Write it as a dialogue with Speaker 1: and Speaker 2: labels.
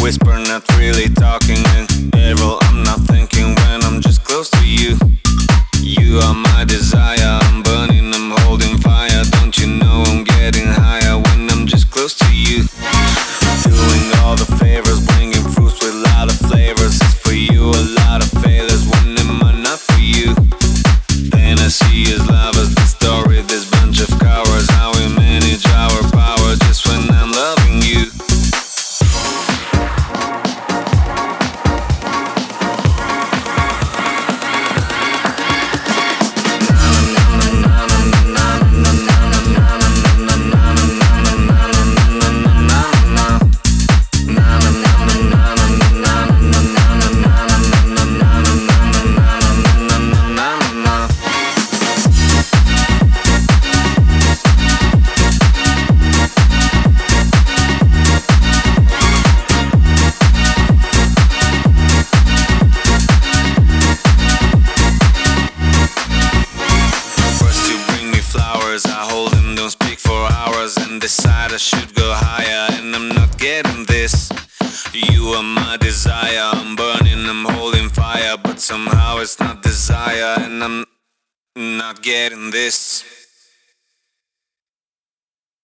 Speaker 1: Whisper, not really talking. That I should go higher, and I'm not getting this. You are my desire, I'm burning, I'm holding fire, but somehow it's not desire, and I'm not getting this.